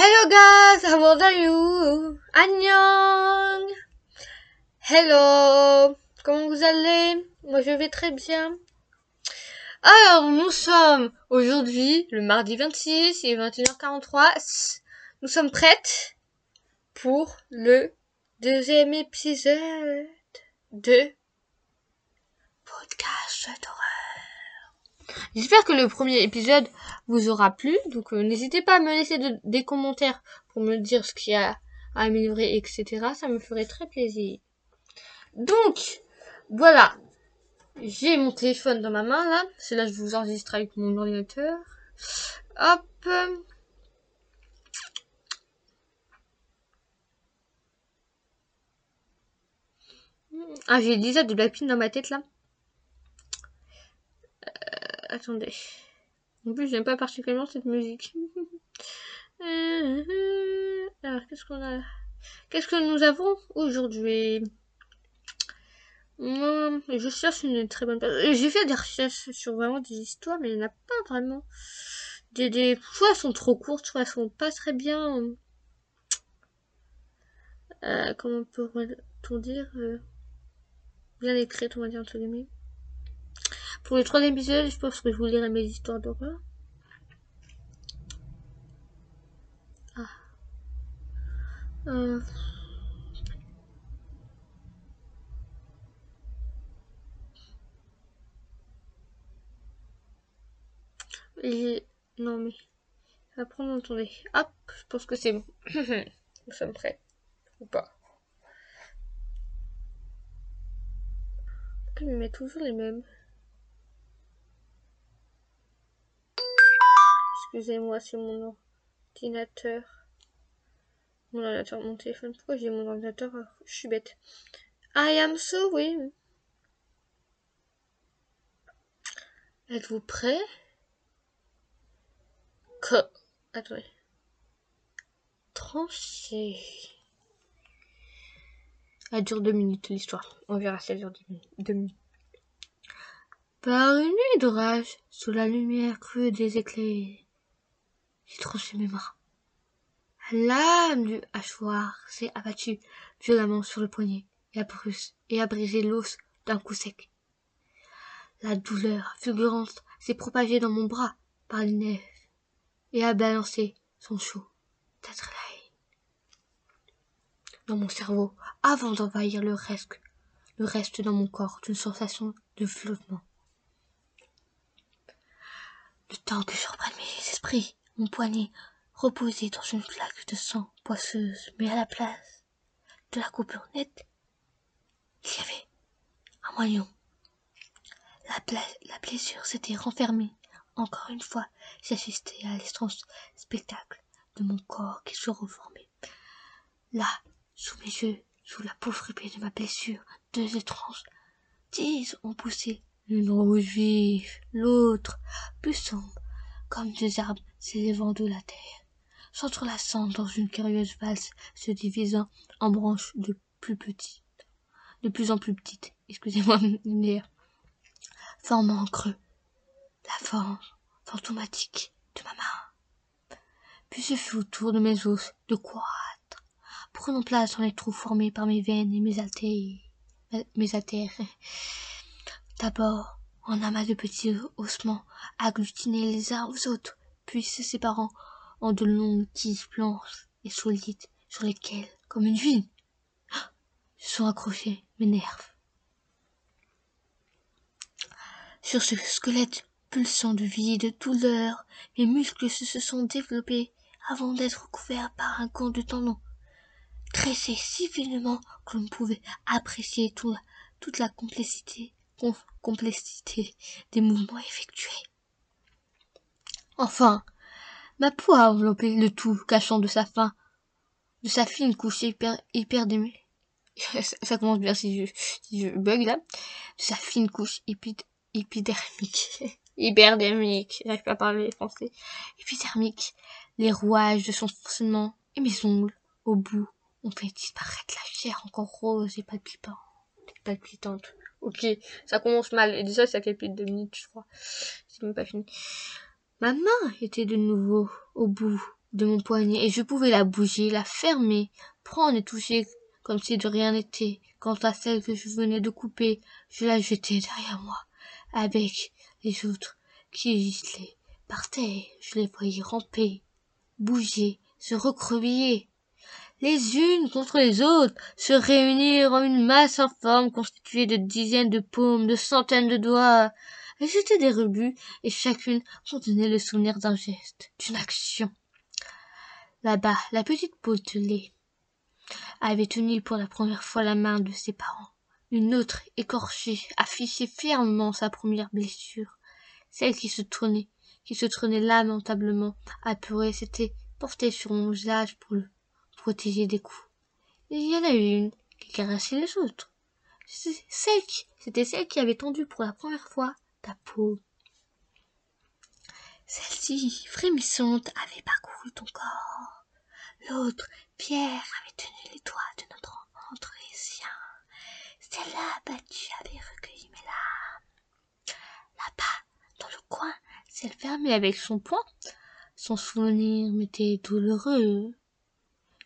Hello guys, how are you? Annyeong! Hello! Comment vous allez? Moi je vais très bien. Alors nous sommes aujourd'hui le mardi 26, il est 21h43. Nous sommes prêtes pour le deuxième épisode de podcast d'horreur. J'espère que le premier épisode vous aura plu. Donc euh, n'hésitez pas à me laisser des commentaires pour me dire ce qu'il y a à améliorer, etc. Ça me ferait très plaisir. Donc, voilà. J'ai mon téléphone dans ma main là. C'est là que je vous enregistre avec mon ordinateur. Hop. Ah, j'ai déjà de la pine dans ma tête là. Euh, attendez. En plus, j'aime pas particulièrement cette musique. Alors, qu'est-ce qu'on a? Qu'est-ce que nous avons aujourd'hui? Je cherche une très bonne J'ai fait des recherches sur vraiment des histoires, mais il n'y en a pas vraiment. Des, des... Soit elles sont trop courtes, soit elles sont pas très bien... Euh, comment peut-on dire euh, Bien écrites, on va dire, entre guillemets. Pour le troisième épisode, je pense que je vous lirai mes histoires d'horreur. Ah. Euh. Non mais... Ça va prendre. Hop, je pense que c'est bon. Nous sommes prêts. Ou pas. Je met toujours les mêmes. Excusez-moi, c'est mon ordinateur. Mon ordinateur, mon téléphone. Pourquoi j'ai mon ordinateur? Je suis bête. I am sorry. Êtes-vous prêt? Que... Attendez. Tranché. Elle dure deux minutes l'histoire. On verra si elle dure deux minutes. Par une nuit d'orage, sous la lumière crue des éclairs, j'ai tranché mes bras. La lame du hachoir s'est abattue violemment sur le poignet et a, et a brisé l'os d'un coup sec. La douleur fulgurante s'est propagée dans mon bras par les nerfs et a balancé son chaud d'adrénaline dans mon cerveau avant d'envahir le reste, le reste dans mon corps d'une sensation de flottement. Le temps que je reprenne mes esprits, mon poignet reposait dans une flaque de sang poisseuse, mais à la place de la coupure nette, il y avait un moignon. La, blessure s'était renfermée. Encore une fois, j'assistais à l'étrange spectacle de mon corps qui se reformait. Là, sous mes yeux, sous la peau fripée de ma blessure, deux étranges tiges ont poussé, l'une rouge vive, l'autre plus sombre, comme des arbres s'élevant de la terre, s'entrelaçant dans une curieuse valse, se divisant en branches de plus petites, de plus en plus petites, excusez-moi, formant en creux la forme fantomatique de ma main. Puis ce fut autour de mes os de croître, prenant place dans les trous formés par mes veines et mes artères, mes artères. D'abord, en amas de petits ossements agglutinés les uns aux autres, puis se séparant en de longues tiges blanches et solides sur lesquelles, comme une vigne, sont accrochés mes nerfs. Sur ce squelette pulsant de vie et de douleur, mes muscles se sont développés avant d'être couverts par un gant de tendons, tressés si finement que l'on pouvait apprécier toute la complexité complexité des mouvements effectués. Enfin, ma peau a enveloppé le tout, cachant de sa fin, de sa fine couche hyper. Ça commence bien si je, bug là. De sa fine couche épidermique. hyperdermique. J'arrive pas à parler français. Épidermique. Les rouages de son fonctionnement et mes ongles, au bout, ont fait disparaître la chair encore rose et palpitante. Ok, ça commence mal. Et déjà, ça fait plus de deux minutes, je crois. C'est même pas fini. Ma main était de nouveau au bout de mon poignet et je pouvais la bouger, la fermer, prendre et toucher comme si de rien n'était. Quant à celle que je venais de couper, je la jetais derrière moi, avec les autres qui giselaient par terre. Je les voyais ramper, bouger, se recroqueviller, les unes contre les autres, se réunir en une masse informe constituée de dizaines de paumes, de centaines de doigts. Elles étaient des rebuts, et chacune contenait le souvenir d'un geste, d'une action. Là-bas, la petite potelée avait tenu pour la première fois la main de ses parents. Une autre, écorchée, affichait fièrement sa première blessure. Celle qui se tournait, qui se tournait lamentablement, apeurée, s'était portée sur mon visage pour le des coups. Il y en a une qui caressait les autres. C'était celle qui avait tendu pour la première fois ta peau. Celle-ci, frémissante, avait parcouru ton corps. L'autre, Pierre, avait tenu les doigts de notre enfant entre les. Celle-là, battue, avait recueilli mes larmes. Là-bas, dans le coin, celle fermée avec son poing. Son souvenir m'était douloureux.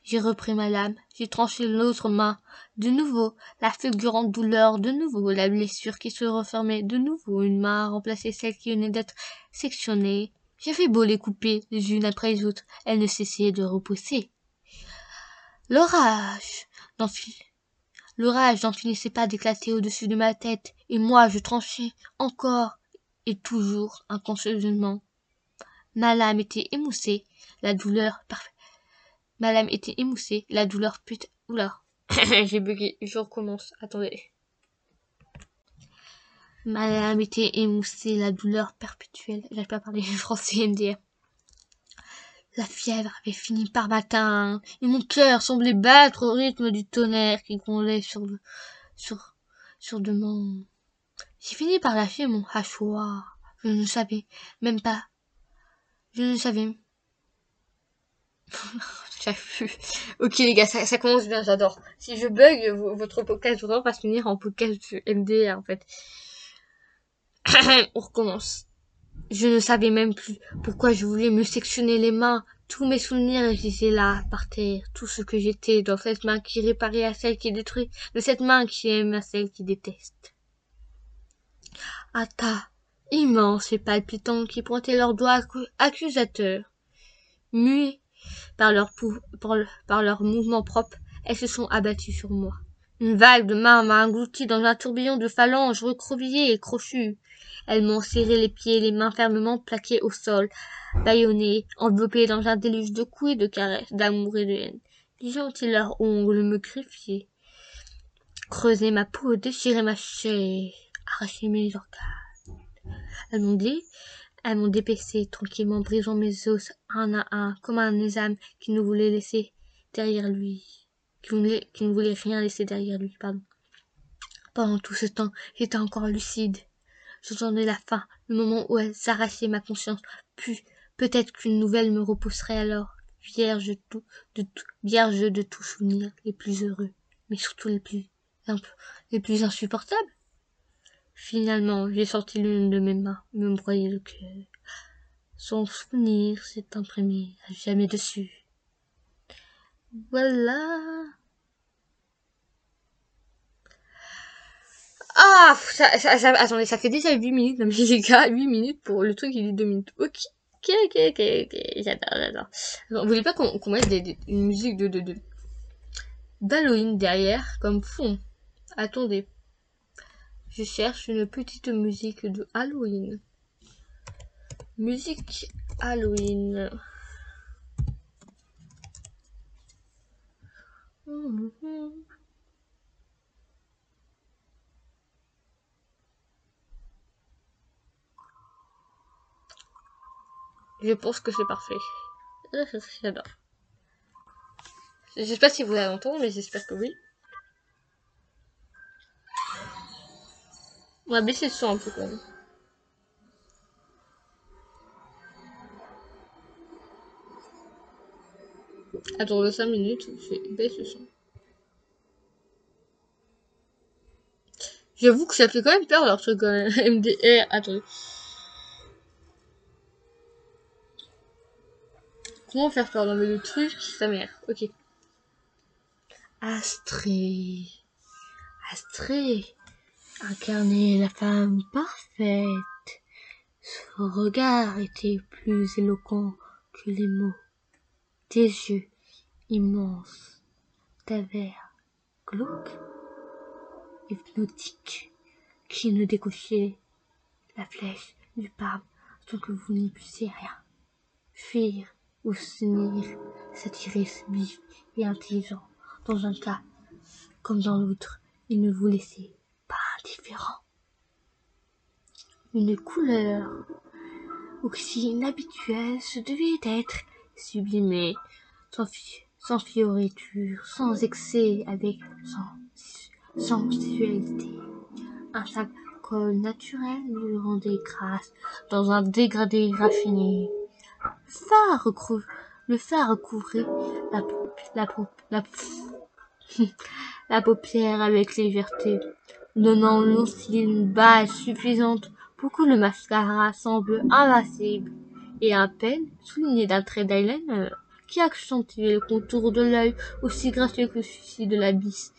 J'ai repris ma lame, j'ai tranché l'autre main. De nouveau, la fulgurante douleur, de nouveau, la blessure qui se refermait, de nouveau, une main a celle qui venait d'être sectionnée. J'avais beau les couper les unes après les autres, elles ne cessaient de repousser. L'orage L'orage n'en finissait pas d'éclater au-dessus de ma tête, et moi je tranchais encore et toujours inconscieusement. Ma lame était émoussée, la douleur parfaite Ma lame était émoussée, la douleur pute... Oula, j'ai bugué, je recommence, attendez. Ma lame était émoussée, la douleur perpétuelle. J'arrive pas à parler français MDR. La fièvre avait fini par m'atteindre, et mon cœur semblait battre au rythme du tonnerre qui grondait sur le, sur, sur de mon... J'ai fini par lâcher mon hachoir. Je ne savais même pas. Je ne savais ok les gars, ça, commence bien, j'adore. Si je bug, votre podcast va se finir en podcast MDR en fait. On recommence. Je ne savais même plus pourquoi je voulais me sectionner les mains. Tous mes souvenirs étaient là, par terre. Tout ce que j'étais dans cette main qui réparait à celle qui détruit, de cette main qui aime à celle qui déteste. Tas immense et palpitant qui pointaient leurs doigts accusateurs. Muets par leur, par leur mouvement elles se sont abattues sur moi. Une vague de mains m'a englouti dans un tourbillon de phalanges recroquevillées et crochues. Elles m'ont serré les pieds, les mains fermement plaquées au sol, bâillonnées, enveloppées dans un déluge de coups et de caresses, d'amour et de haine. Les leurs ongles me griffiaient, creusaient ma peau, déchiraient ma chair, arrachaient mes organes. Elles elles m'ont dépaissé tranquillement, brisant mes os un à un, comme un âme qui ne voulait laisser derrière lui, qui, ne voulait rien laisser derrière lui, pardon. Pendant tout ce temps, j'étais encore lucide. J'entendais la fin, le moment où elle s'arrachait ma conscience, puis peut-être qu'une nouvelle me repousserait alors, vierge de tout, de tout, vierge de tout souvenir, les plus heureux, mais surtout les plus, les plus insupportables. Finalement, j'ai sorti l'une de mes mains, me broyer le cœur. Son souvenir s'est imprimé à jamais dessus. Voilà. Ah, ça, ça, attendez, ça fait déjà 8 minutes, non mais les gars, 8 minutes pour le truc qui dit 2 minutes. Ok, ok, ok, ok, j'adore, j'adore. Vous voulez pas qu'on mette des, une musique de, d'Halloween derrière, comme fond? Attendez. Je cherche une petite musique de Halloween. Musique Halloween. Je pense que c'est parfait. J'adore. Je sais pas si vous l'avez entendu, mais j'espère que oui. On va baisser le son un peu quand même. Attends 5 minutes, je baisse le son. J'avoue que ça fait quand même peur leur truc même. MDR, attendez. Comment faire peur dans le truc, sa mère? Ok. Astrée. Astrée incarnait la femme parfaite. Son regard était plus éloquent que les mots. Des yeux immenses, verre glauques, hypnotiques, qui ne décochaient la flèche du palme sans que vous n'y puissiez rien. Fuir ou s'unir, s'attirer vif et intelligent. Dans un cas comme dans l'autre, il ne vous laissait indifférent. Une couleur aussi inhabituelle se devait d'être sublimée, sans, sans fioriture, sans excès, avec sans sensualité. Un col naturel lui rendait grâce dans un dégradé raffiné. Le phare couvrait la, la, la, la paupière avec légèreté, donnant aussi une base suffisante pour que le mascara semble invincible et à peine souligné d'un trait d'eyeliner qui accentuait le contour de l'œil aussi gracieux que celui de la biche,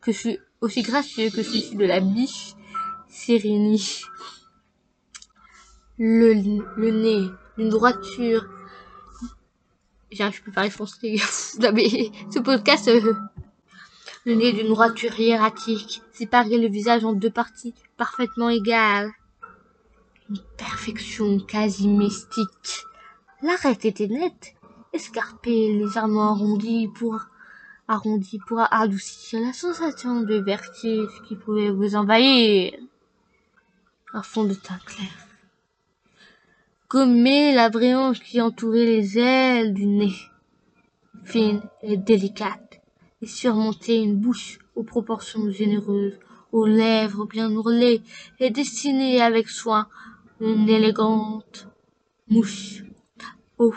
que aussi gracieux que celui de la biche Sérénie. Le, le nez d'une droiture. J'arrive plus à français. ce podcast, euh, le nez d'une droiture hiératique, séparait le visage en deux parties parfaitement égales. Une perfection quasi mystique. L'arrêt était net, escarpé, légèrement arrondi pour arrondi pour adoucir la sensation de vertige qui pouvait vous envahir. Un fond de teint clair. Gommer la brillance qui entourait les ailes du nez, fine et délicate et surmonter une bouche aux proportions généreuses, aux lèvres bien ourlées et dessiner avec soin une élégante mouche. Oh,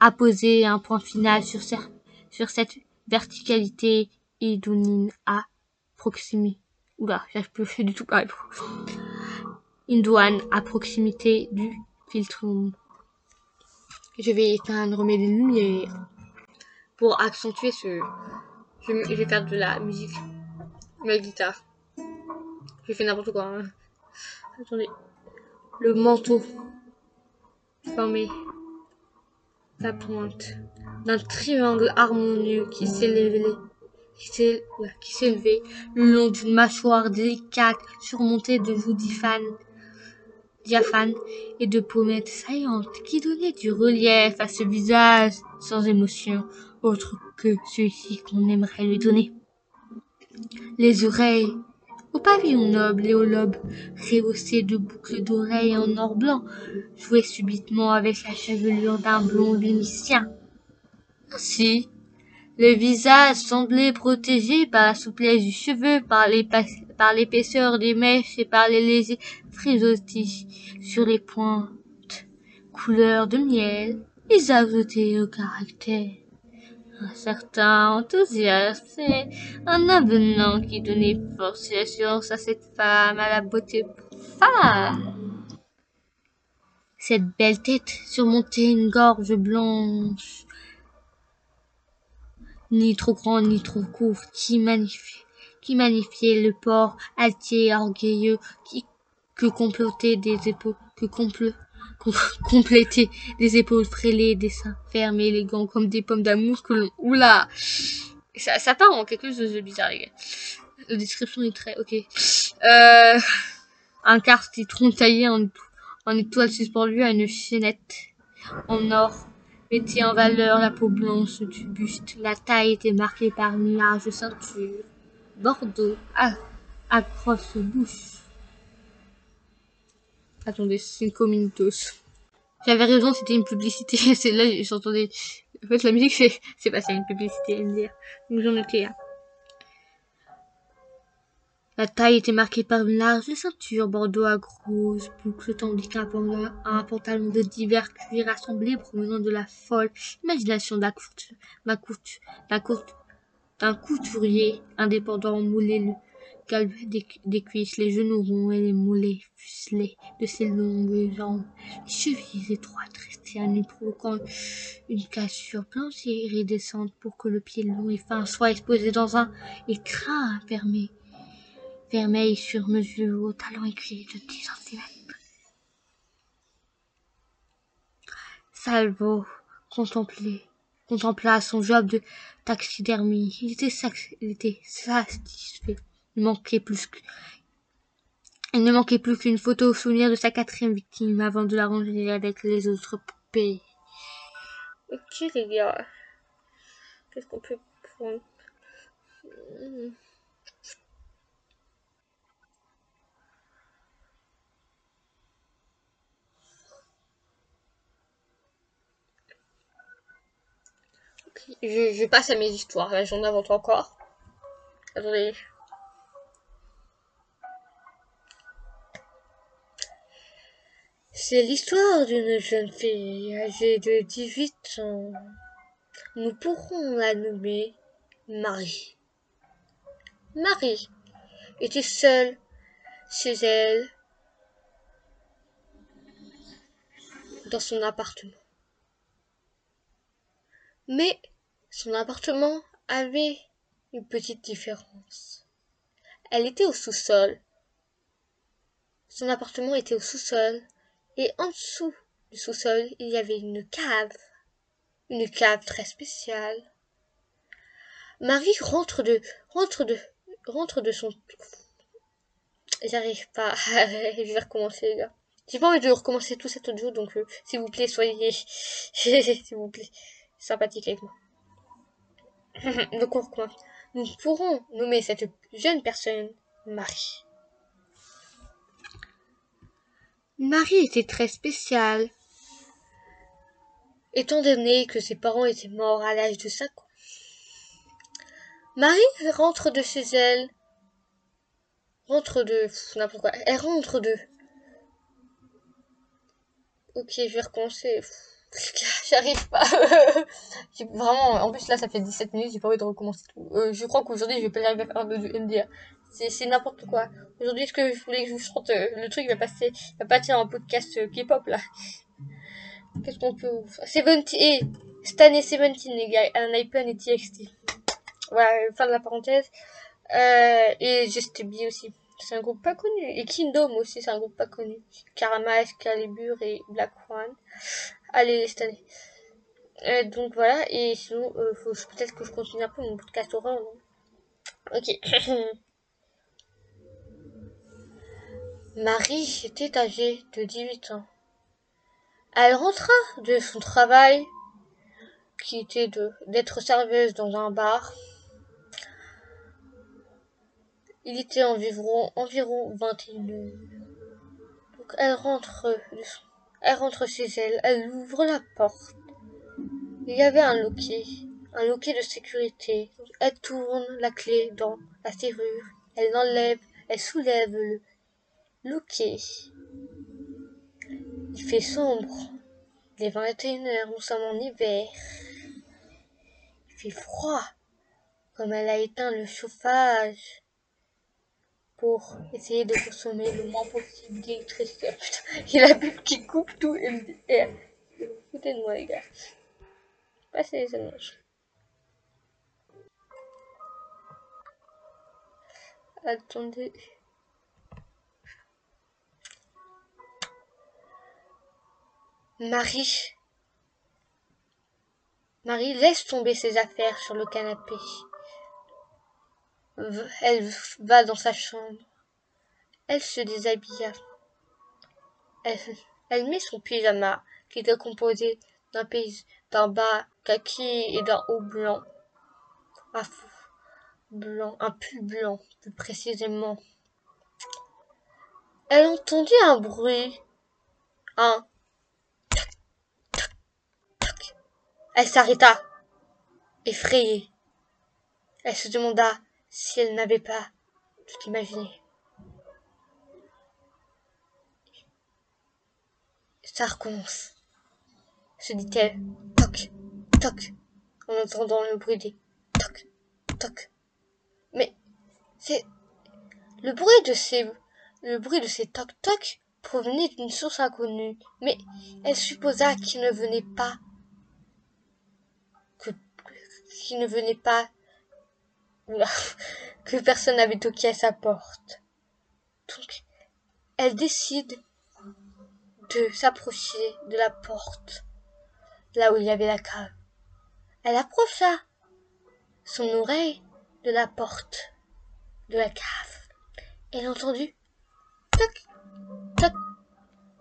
apposer un point final sur, cette verticalité idonine à proximité. Oula, j'arrive plus du tout pareil. Une douane à proximité du filtre. Je vais éteindre mes lumières pour accentuer ce, je, vais faire de la musique. Ma guitare. Je fais n'importe quoi. Hein. Attendez. Le manteau. Formé. La pointe. D'un triangle harmonieux qui s'élevait qui s'élevait le long d'une mâchoire délicate surmontée de joues diaphanes et de pommettes saillantes qui donnaient du relief à ce visage sans émotion autre que celui-ci qu'on aimerait lui donner. Les oreilles, au pavillon noble et au lobe, rehaussé de boucles d'oreilles en or blanc, jouaient subitement avec la chevelure d'un blond vénitien. Ainsi, le visage semblait protégé par la souplesse du cheveu, par l'épaisseur des mèches et par les légers frisottis sur les pointes. Couleur de miel, ils ajoutaient au caractère un certain enthousiasme un avenant qui donnait force et assurance à cette femme à la beauté femme. Cette belle tête surmontait une gorge blanche, ni trop grande ni trop courte, qui magnifiait, le port altier orgueilleux que complotaient des épaules, que complot, compléter des épaules frêlées, des seins fermes et élégants comme des pommes d'amour que l'on... Oula ça, ça part en quelque chose de bizarre, les gars. La description est très... Ok. Euh, un quart citron taillé en, en étoile suspendu à une chaînette en or mettait en valeur la peau blanche du buste. La taille était marquée par une large ceinture. Bordeaux à, accroche bouche Attendez, c'est une communitos. J'avais raison, c'était une publicité. c'est là, j'entendais. En fait, la musique, c'est, c'est passé à une publicité, dire. Donc j'en étais là. La taille était marquée par une large ceinture bordeaux à grosses boucles, tandis qu'un un pantalon de divers cuirs assemblés provenant de la folle imagination d'un couturier indépendant moulait le galbe des, cuisses, les genoux ronds et les mollets fuselés de ses longues jambes, les chevilles étroites restées à nu provoquant une cassure blanche et iridescente pour que le pied long et fin soit exposé dans un écrin fermé, vermeil sur mesure au talon aiguilles de dix centimètres. Salvo contemplait, contempla son job de taxidermie. Il était satisfait. Il manquait plus ne manquait plus qu'une photo souvenir de sa quatrième victime avant de la ranger avec les autres poupées. Ok les gars. Qu'est-ce qu'on peut prendre? Je, je, passe à mes histoires. J'en invente encore. Attendez. C'est l'histoire d'une jeune fille âgée de 18 ans. Nous pourrons la nommer Marie. Marie était seule chez elle dans son appartement. Mais son appartement avait une petite différence. Elle était au sous-sol. Son appartement était au sous-sol et en dessous du sous-sol, il y avait une cave. Une cave très spéciale. Marie rentre de rentre de rentre de son J'arrive pas. je vais recommencer les gars. J'ai pas envie de recommencer tout cet audio donc euh, s'il vous plaît soyez s'il vous plaît sympathique avec moi. Donc on recommence. Nous pourrons nommer cette jeune personne Marie. Marie était très spéciale, étant donné que ses parents étaient morts à l'âge de 5 ans. Marie rentre de chez elle, rentre de... n'importe quoi, elle rentre de... Ok, je vais recommencer. J'arrive pas. vraiment, en plus là ça fait 17 minutes, j'ai pas envie de recommencer tout. Euh, je crois qu'aujourd'hui je vais pas arriver à faire du MDA. C'est n'importe quoi. Aujourd'hui, ce que je voulais que je vous chante, euh, le truc va passer, va passer en podcast euh, K-pop là. Qu'est-ce qu'on peut Seventeen, et Stan et Seventeen les gars, un iPhone et TXT. Voilà, fin de la parenthèse. Et Just B aussi. C'est un groupe pas connu. Et Kingdom aussi, c'est un groupe pas connu. Karama, Excalibur et Black One. Allez, les Stan. Euh, donc voilà, et sinon, euh, peut-être que je continue un peu mon podcast non? Ok. Marie était âgée de 18 ans. Elle rentra de son travail, qui était d'être serveuse dans un bar. Il était environ, environ 21 heures. Donc elle rentre, elle rentre chez elle, elle ouvre la porte. Il y avait un loquet, un loquet de sécurité. Elle tourne la clé dans la serrure, elle l'enlève, elle soulève le, Loquet. Il fait sombre. Il est 21 heures, nous sommes en hiver. Il fait froid. Comme elle a éteint le chauffage pour essayer de consommer le moins possible d'électricité. Il a bu qui coupe tout MDR. Foutez de moi, les gars. Passez les images. Attendez. Marie. Marie laisse tomber ses affaires sur le canapé. Elle va dans sa chambre. Elle se déshabilla. Elle, met son pyjama, qui était composé d'un d'un bas kaki et d'un haut blanc. Un blanc, un pull blanc, plus précisément. Elle entendit un bruit, un Elle s'arrêta, effrayée. Elle se demanda si elle n'avait pas tout imaginé. Ça recommence, se dit-elle. Toc, toc, en entendant le bruit des toc, toc. Mais c'est Le bruit de ces, le bruit de ces toc-toc provenait d'une source inconnue, mais elle supposa qu'il ne venait pas, que, qu'il ne venait pas, que personne n'avait toqué à sa porte. Donc, elle décide de s'approcher de la porte, là où il y avait la cave. Elle approcha son oreille de la porte de la cave. Elle entendit toc, toc,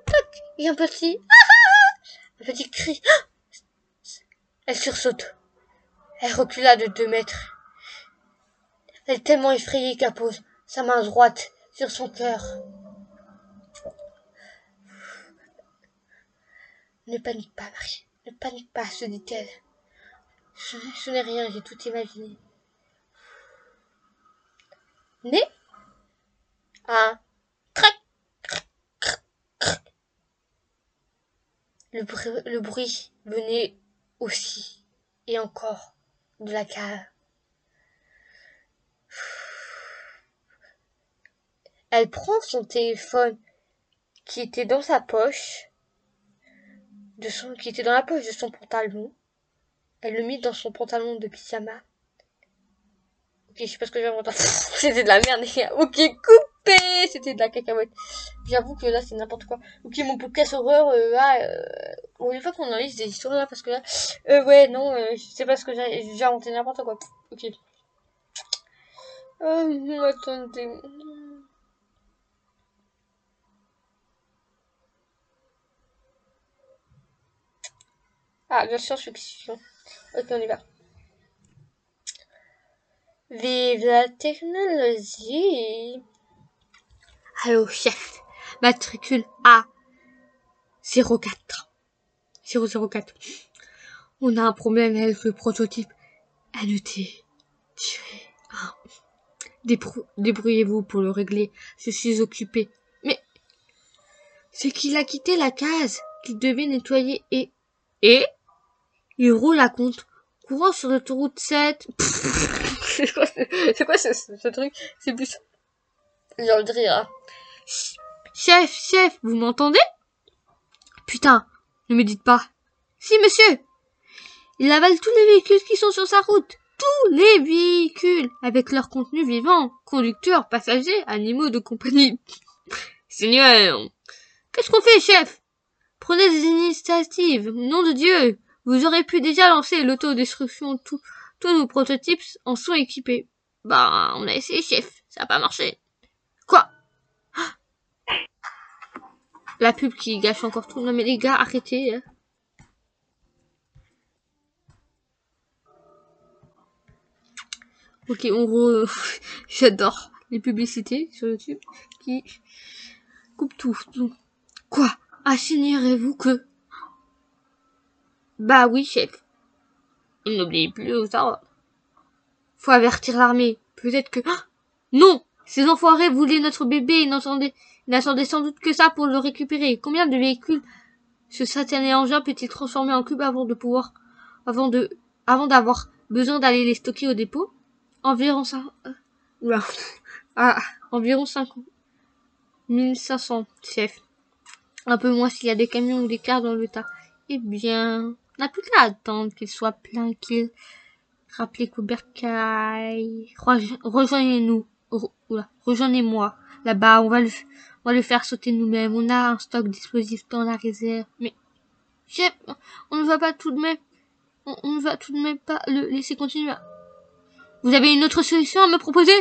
toc, et un petit, un petit cri. Elle sursaute. Elle recula de deux mètres. Elle est tellement effrayée qu'elle pose sa main droite sur son cœur. Ne panique pas, Marie. Ne panique pas, se dit-elle. Ce, n'est rien, j'ai tout imaginé. Mais, un crac, crac, crac, crac. Le bruit venait aussi et encore de la cave. Elle prend son téléphone qui était dans sa poche, de son, qui était dans la poche de son pantalon. Elle le mit dans son pantalon de pyjama. Ok, je sais pas ce que j'ai inventé. C'était de la merde. Ok, coupé C'était de la cacahuète. J'avoue que là, c'est n'importe quoi. Ok, mon podcast horreur, euh, là, euh, on une fois qu'on enregistre des histoires là, parce que là, euh, ouais, non, euh, je sais pas ce que j'ai, j'ai inventé n'importe quoi. Ok. Oh, attendez. Ah, de science-fiction. Ok, on y va. Vive la technologie. Allô, chef. Matricule A. 04. 004. On a un problème avec le prototype. Tirée. Ah. Débrou- Débrouillez-vous pour le régler. Je suis occupé. Mais c'est qu'il a quitté la case qu'il devait nettoyer et et il roule à compte courant sur l'autoroute 7. C'est quoi, ce- c'est quoi ce, ce- ce truc? C'est plus... Genre de rire. hein. Chef, chef, vous m'entendez? Putain, ne me dites pas. Si, monsieur Il avale tous les véhicules qui sont sur sa route. Tous les véhicules, avec leur contenu vivant, conducteurs, passagers, animaux de compagnie. Seigneur, qu'est-ce qu'on fait, chef? Prenez des initiatives, nom de Dieu Vous aurez pu déjà lancer l'autodestruction, tous nos prototypes en sont équipés. Bah, on a essayé, chef, ça n'a pas marché. Quoi? La pub qui gâche encore tout. Non mais les gars, arrêtez. hein. Ok, on re... J'adore les publicités sur YouTube qui coupent tout. Quoi? Assignerez-vous que... Bah oui, chef. Et n'oubliez plus aux ordres. Faut avertir l'armée. Peut-être que... Ah non Ces enfoirés voulaient notre bébé et il n'attendait sans doute que ça pour le récupérer. Combien de véhicules ce satané engin peut-il transformer en cube avant de pouvoir, avant de, avant d'avoir besoin d'aller les stocker au dépôt? Environ cinq, euh, oula. ah, environ cinq, 1500, chef. Un peu moins s'il y a des camions ou des cars dans le tas. Eh bien, n'a plus qu'à attendre qu'il soit plein, qu'il bercail. Rejo- Rejoignez-nous. Rejoignez-moi. Là-bas, on va le, faire sauter nous-mêmes. On a un stock d'explosifs dans la réserve. Mais, chef, on ne va pas tout de même, on, ne va tout de même pas le laisser continuer. Vous avez une autre solution à me proposer?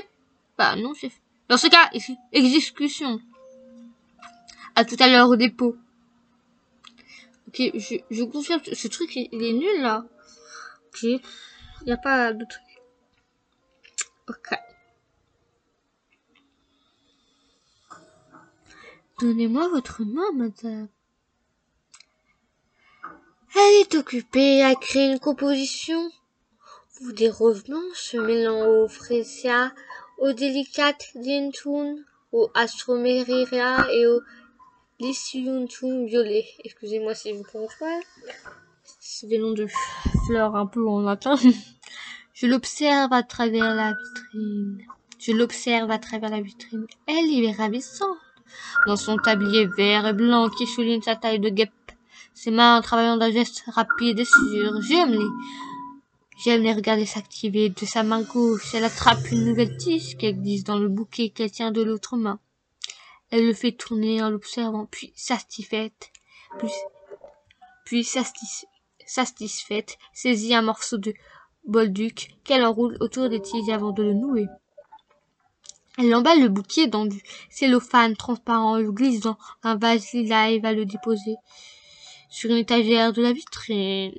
Bah, non, chef. Dans ce cas, exécution. À tout à l'heure au dépôt. Je, confirme, ce truc, il est nul, là. Ok. Il n'y a pas de truc. Ok. Donnez-moi votre main, madame. Elle est occupée à créer une composition où des revenants se mêlant au fresia, au délicate dintun, au astromeria et au lyciuntum violet. Excusez-moi si je vous prononce. C'est des noms de fleurs un peu en latin. Je l'observe à travers la vitrine. Je l'observe à travers la vitrine. Elle est ravissante. Dans son tablier vert et blanc qui souligne sa taille de guêpe. Ses mains travaillant d'un geste rapide et sûr. J'aime les... J'aime les regarder s'activer. De sa main gauche, elle attrape une nouvelle tige qu'elle glisse dans le bouquet qu'elle tient de l'autre main. Elle le fait tourner en l'observant, puis satisfaite, puis, puis satisfaite, saisit un morceau de bolduc qu'elle enroule autour des tiges avant de le nouer. Elle emballe le bouquet dans du cellophane transparent, le glisse dans un vase lilas et va le déposer sur une étagère de la vitrine.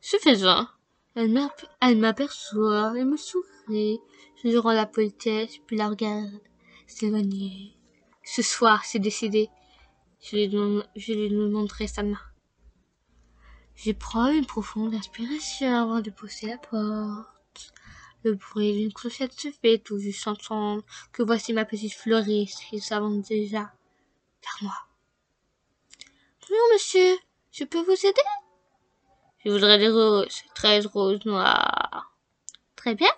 Ce faisant, elle m'aperçoit et me sourit. Je lui rends la politesse, puis la regarde s'éloigner. Ce soir, c'est décidé. Je lui, je lui demanderai sa main. Je prends une profonde inspiration avant de pousser la porte. Le bruit d'une clochette se fait tout juste entendre que voici ma petite fleuriste qui s'avance déjà vers moi. Bonjour monsieur, je peux vous aider? Je voudrais des roses, treize roses noires. Très bien.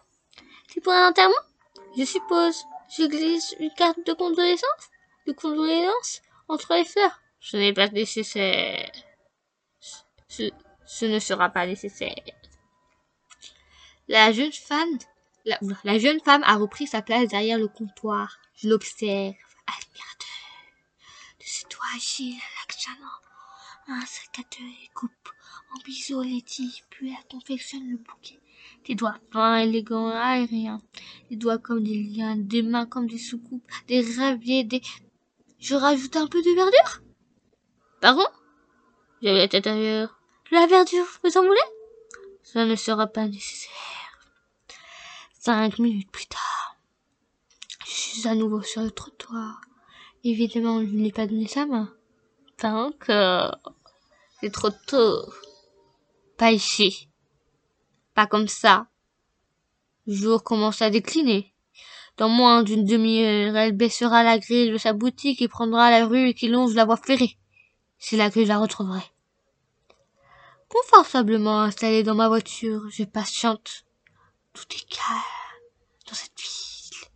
C'est pour un enterrement Je suppose. Je glisse une carte de condoléances De condoléances entre les fleurs Ce n'est pas nécessaire. Ce, ne sera pas nécessaire. La jeune femme, la, la, jeune femme a repris sa place derrière le comptoir. Je l'observe, admirateur de ses doigts agiles, un sécateur et coupe en biseau les tige, puis elle confectionne le bouquet. Des doigts fins, élégants, aériens, des doigts comme des liens, des mains comme des soucoupes, des raviers, des... Je rajoute un peu de verdure? Pardon? J'avais la tête ailleurs. La verdure, vous en voulez? Ça ne sera pas nécessaire. Cinq minutes plus tard, je suis à nouveau sur le trottoir. Évidemment, je ne lui ai pas donné sa main. Pas encore. C'est trop tôt. Pas ici. Pas comme ça. Le jour commence à décliner. Dans moins d'une demi-heure, elle baissera la grille de sa boutique et prendra la rue qui longe la voie ferrée. C'est là que je la retrouverai. Confortablement installée dans ma voiture, je patiente. Tout est calme dans cette ville.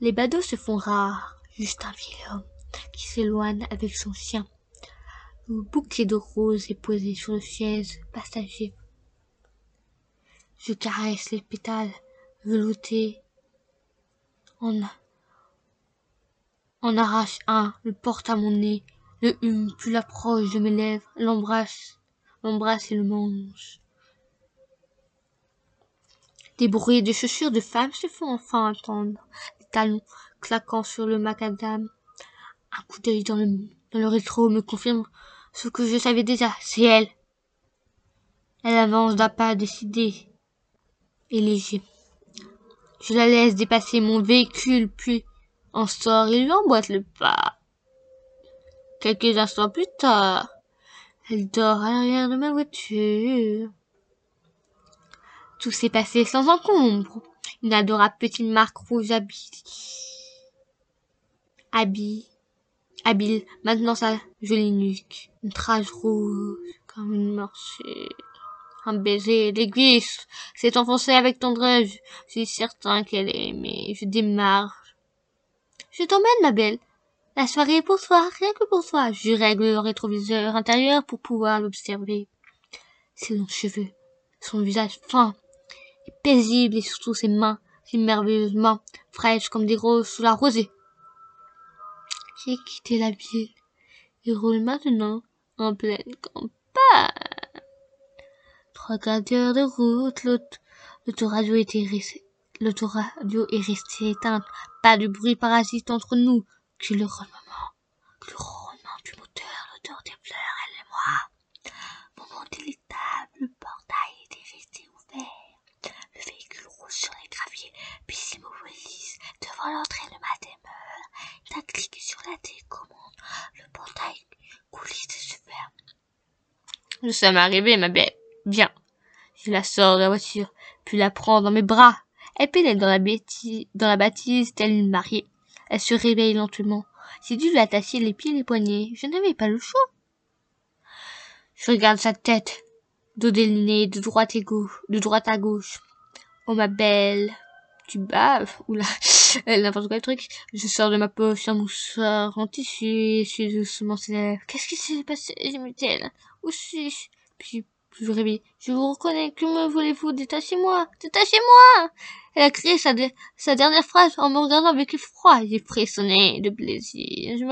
Les badauds se font rares, juste un vieil homme qui s'éloigne avec son chien. Le bouquet de roses est posé sur le chaise passager. Je caresse les pétales veloutés. En, en arrache un, le porte à mon nez, le hume, puis l'approche de mes lèvres, l'embrasse, l'embrasse et le mange. Des bruits de chaussures de femmes se font enfin entendre, des talons claquant sur le macadam. Un coup d'œil dans le, dans le rétro me confirme ce que je savais déjà, c'est elle. Elle avance d'un pas décidé et léger. Je la laisse dépasser mon véhicule, puis en sort et lui emboîte le pas. Quelques instants plus tard, elle dort à l'arrière de ma voiture. Tout s'est passé sans encombre. Une adorable petite marque rouge habille. Habille habile, maintenant sa jolie nuque, une trace rouge comme une morsure. Un baiser, l'aiguille s'est enfoncée avec tendresse. Je suis certain qu'elle est aimée. Je démarre. Je t'emmène, ma belle. La soirée est pour toi, rien que pour toi. Je règle le rétroviseur intérieur pour pouvoir l'observer. Ses longs cheveux, son visage fin et paisible et surtout ses mains, si merveilleusement fraîches comme des roses sous la rosée. J'ai quitté la ville et roule maintenant en pleine campagne. Trois quarts de route, l'autoradio était l'autoradio est resté éteinte. Pas de bruit parasite entre nous que le roulement, que le du moteur, l'odeur des fleurs, elle et moi. Moment délectable, le portail était resté ouvert. Le véhicule roule sur les graviers, puis s'immobilise devant l'entrée de ma demeure. T'as cliqué sur la télécommande. Le portail coulisse de se ferme. Nous sommes arrivés, ma belle. Viens. Je la sors de la voiture, puis la prends dans mes bras. Elle pénètre dans la, bêtise, dans la bâtisse telle une mariée. Elle se réveille lentement. J'ai dû lui attacher les pieds et les poignets. Je n'avais pas le choix. Je regarde sa tête, dos déliné de droite et gauche, de droite à gauche. Oh ma belle, tu baves, oula, n'importe quel truc. Je sors de ma poche un mouchoir en tissu, je suis doucement ses lèvres. Qu'est-ce qui s'est passé, dit-elle. Où suis-je? Puis, je vous réveille. Je vous reconnais, que me voulez-vous? Détachez-moi Détachez-moi Elle a crié sa, sa dernière phrase en me regardant avec effroi. J'ai frissonné de plaisir. Je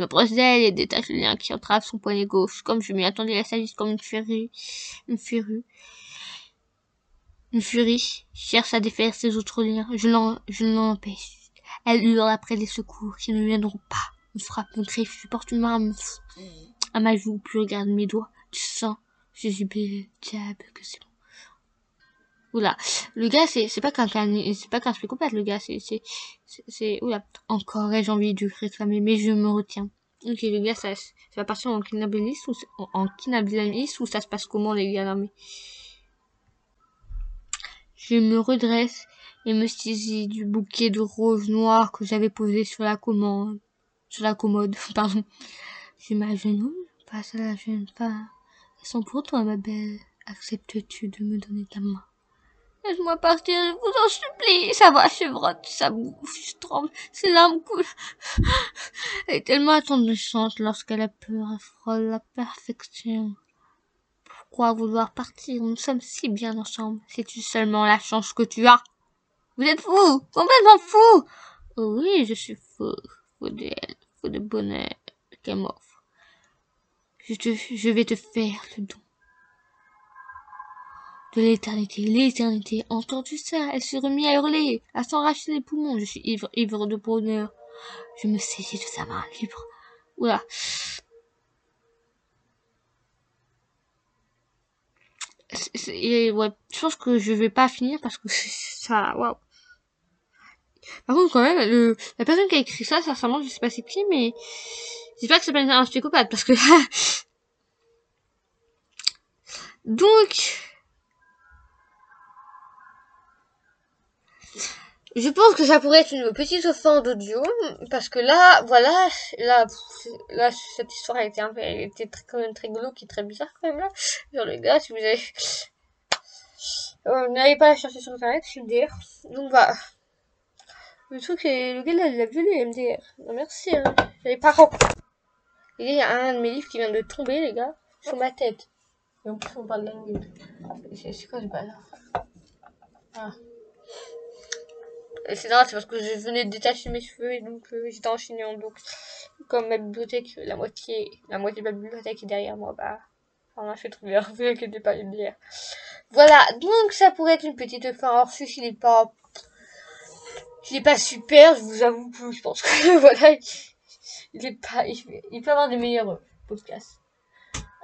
m'approche d'elle et détache le lien qui entrave son poignet gauche. Comme je m'y attendais, elle s'agisse comme une furie. Une furie. Une furie cherche à défaire ses autres liens. Je l'empêche. Elle hurle après les secours qui ne viendront pas. Me frappe, me griffe, je porte une main à ma joue, puis regarde mes doigts. Du sang. Je dis, diable, que c'est bon. Oula. Le gars, c'est, c'est pas qu'un, c'est pas qu'un psychopathe, le gars, c'est, c'est, c'est, oula. Encore, j'ai envie de réclamer, mais je me retiens. Ok, le gars, ça, ça va partir en kidnapping ou, en, en ou ça se passe comment, les gars, non, mais... Je me redresse et me saisis du bouquet de roses noires que j'avais posé sur la commande, sur la commode, pardon. Je m'agenouille face à la jeune femme. Pour toi, ma belle, acceptes-tu de me donner ta main? Laisse-moi partir, je vous en supplie. Ça va, chevrotte, ça bouge, je tremble, ses larmes coulent. Elle est tellement attendrissante lorsqu'elle a peur, elle frôle la perfection. Pourquoi vouloir partir? Nous sommes si bien ensemble. C'est-tu seulement la chance que tu as? Vous êtes fou Complètement fou Oui, je suis fou. Fou d'elle, fou de bonheur qu'elle m'offre. Je, te, je vais te faire le don de l'éternité, l'éternité. Entendu ça, elle se remit à hurler, à s'enracher les poumons. Je suis ivre, ivre de bonheur. Je me saisis de sa main libre. Oula. et ouais, je pense que je vais pas finir parce que ça, waouh. Par contre, quand même, le, la personne qui a écrit ça, sincèrement, je sais pas c'est qui, mais j'espère que c'est pas un psychopathe parce que donc, Je pense que ça pourrait être une petite fin d'audio, parce que là, voilà, là, là, cette histoire a été un peu, elle était très, quand même très glauque et très bizarre quand même là. Genre les gars, si vous avez, euh, n'allez pas la chercher sur internet, c'est MDR. Donc voilà. Le truc c'est, le gars là, il a vu les MDR. Non, merci, hein. Les parents. Il y a un de mes livres qui vient de tomber, les gars, sur ma tête. Et en plus, on parle de la C'est quoi ce bazar? Ah. C'est normal, c'est parce que je venais de détacher mes cheveux et donc euh, j'étais en chignon. Donc, comme ma bibliothèque, la moitié, la moitié de ma bibliothèque est derrière moi, bah, enfin, je fais trop bien. Vous inquiétez pas, est Voilà, donc ça pourrait être une petite fin. Alors, celui il est pas, il est pas super, je vous avoue que je pense que voilà, il est pas, il, peut avoir des meilleurs euh, podcasts.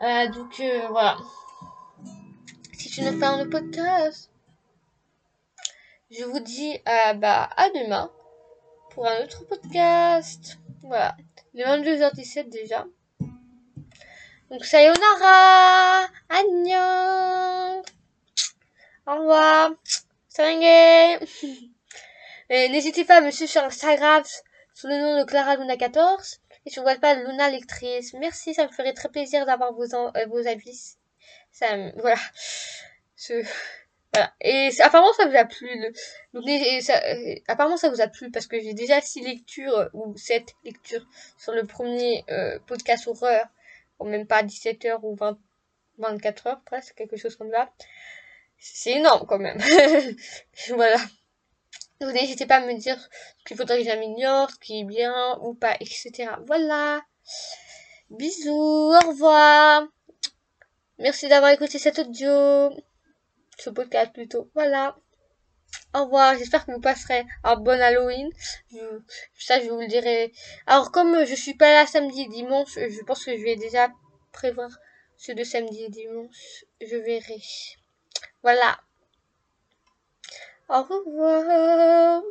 Euh, donc, euh, voilà. C'est une fin de podcast je vous dis euh, bah, à demain pour un autre podcast. Voilà. Il est 22h17 déjà. Donc, sayonara! Annyeong! Au revoir! Salut N'hésitez pas à me suivre sur Instagram sous le nom de Clara Luna 14 et sur WhatsApp Luna Lectrice. Merci, ça me ferait très plaisir d'avoir vos, euh, vos avis. Ça, voilà. Je... Voilà. Et apparemment ça vous a plu. Donc, ça, euh, apparemment ça vous a plu parce que j'ai déjà 6 lectures euh, ou 7 lectures sur le premier podcast horreur. Ou même pas 17h ou 20, 24h presque, quelque chose comme ça. C'est énorme quand même. voilà. N'hésitez pas à me dire ce qu'il faudrait que j'améliore, ce qui est bien ou pas, etc. Voilà. Bisous, au revoir. Merci d'avoir écouté cet audio ce podcast plutôt. Voilà. Au revoir, j'espère que vous passerez un bon Halloween. ça, je vous le dirai. Alors, comme je suis pas là samedi et dimanche, je pense que je vais déjà prévoir ceux de samedi et dimanche. Je verrai. Voilà. Au revoir.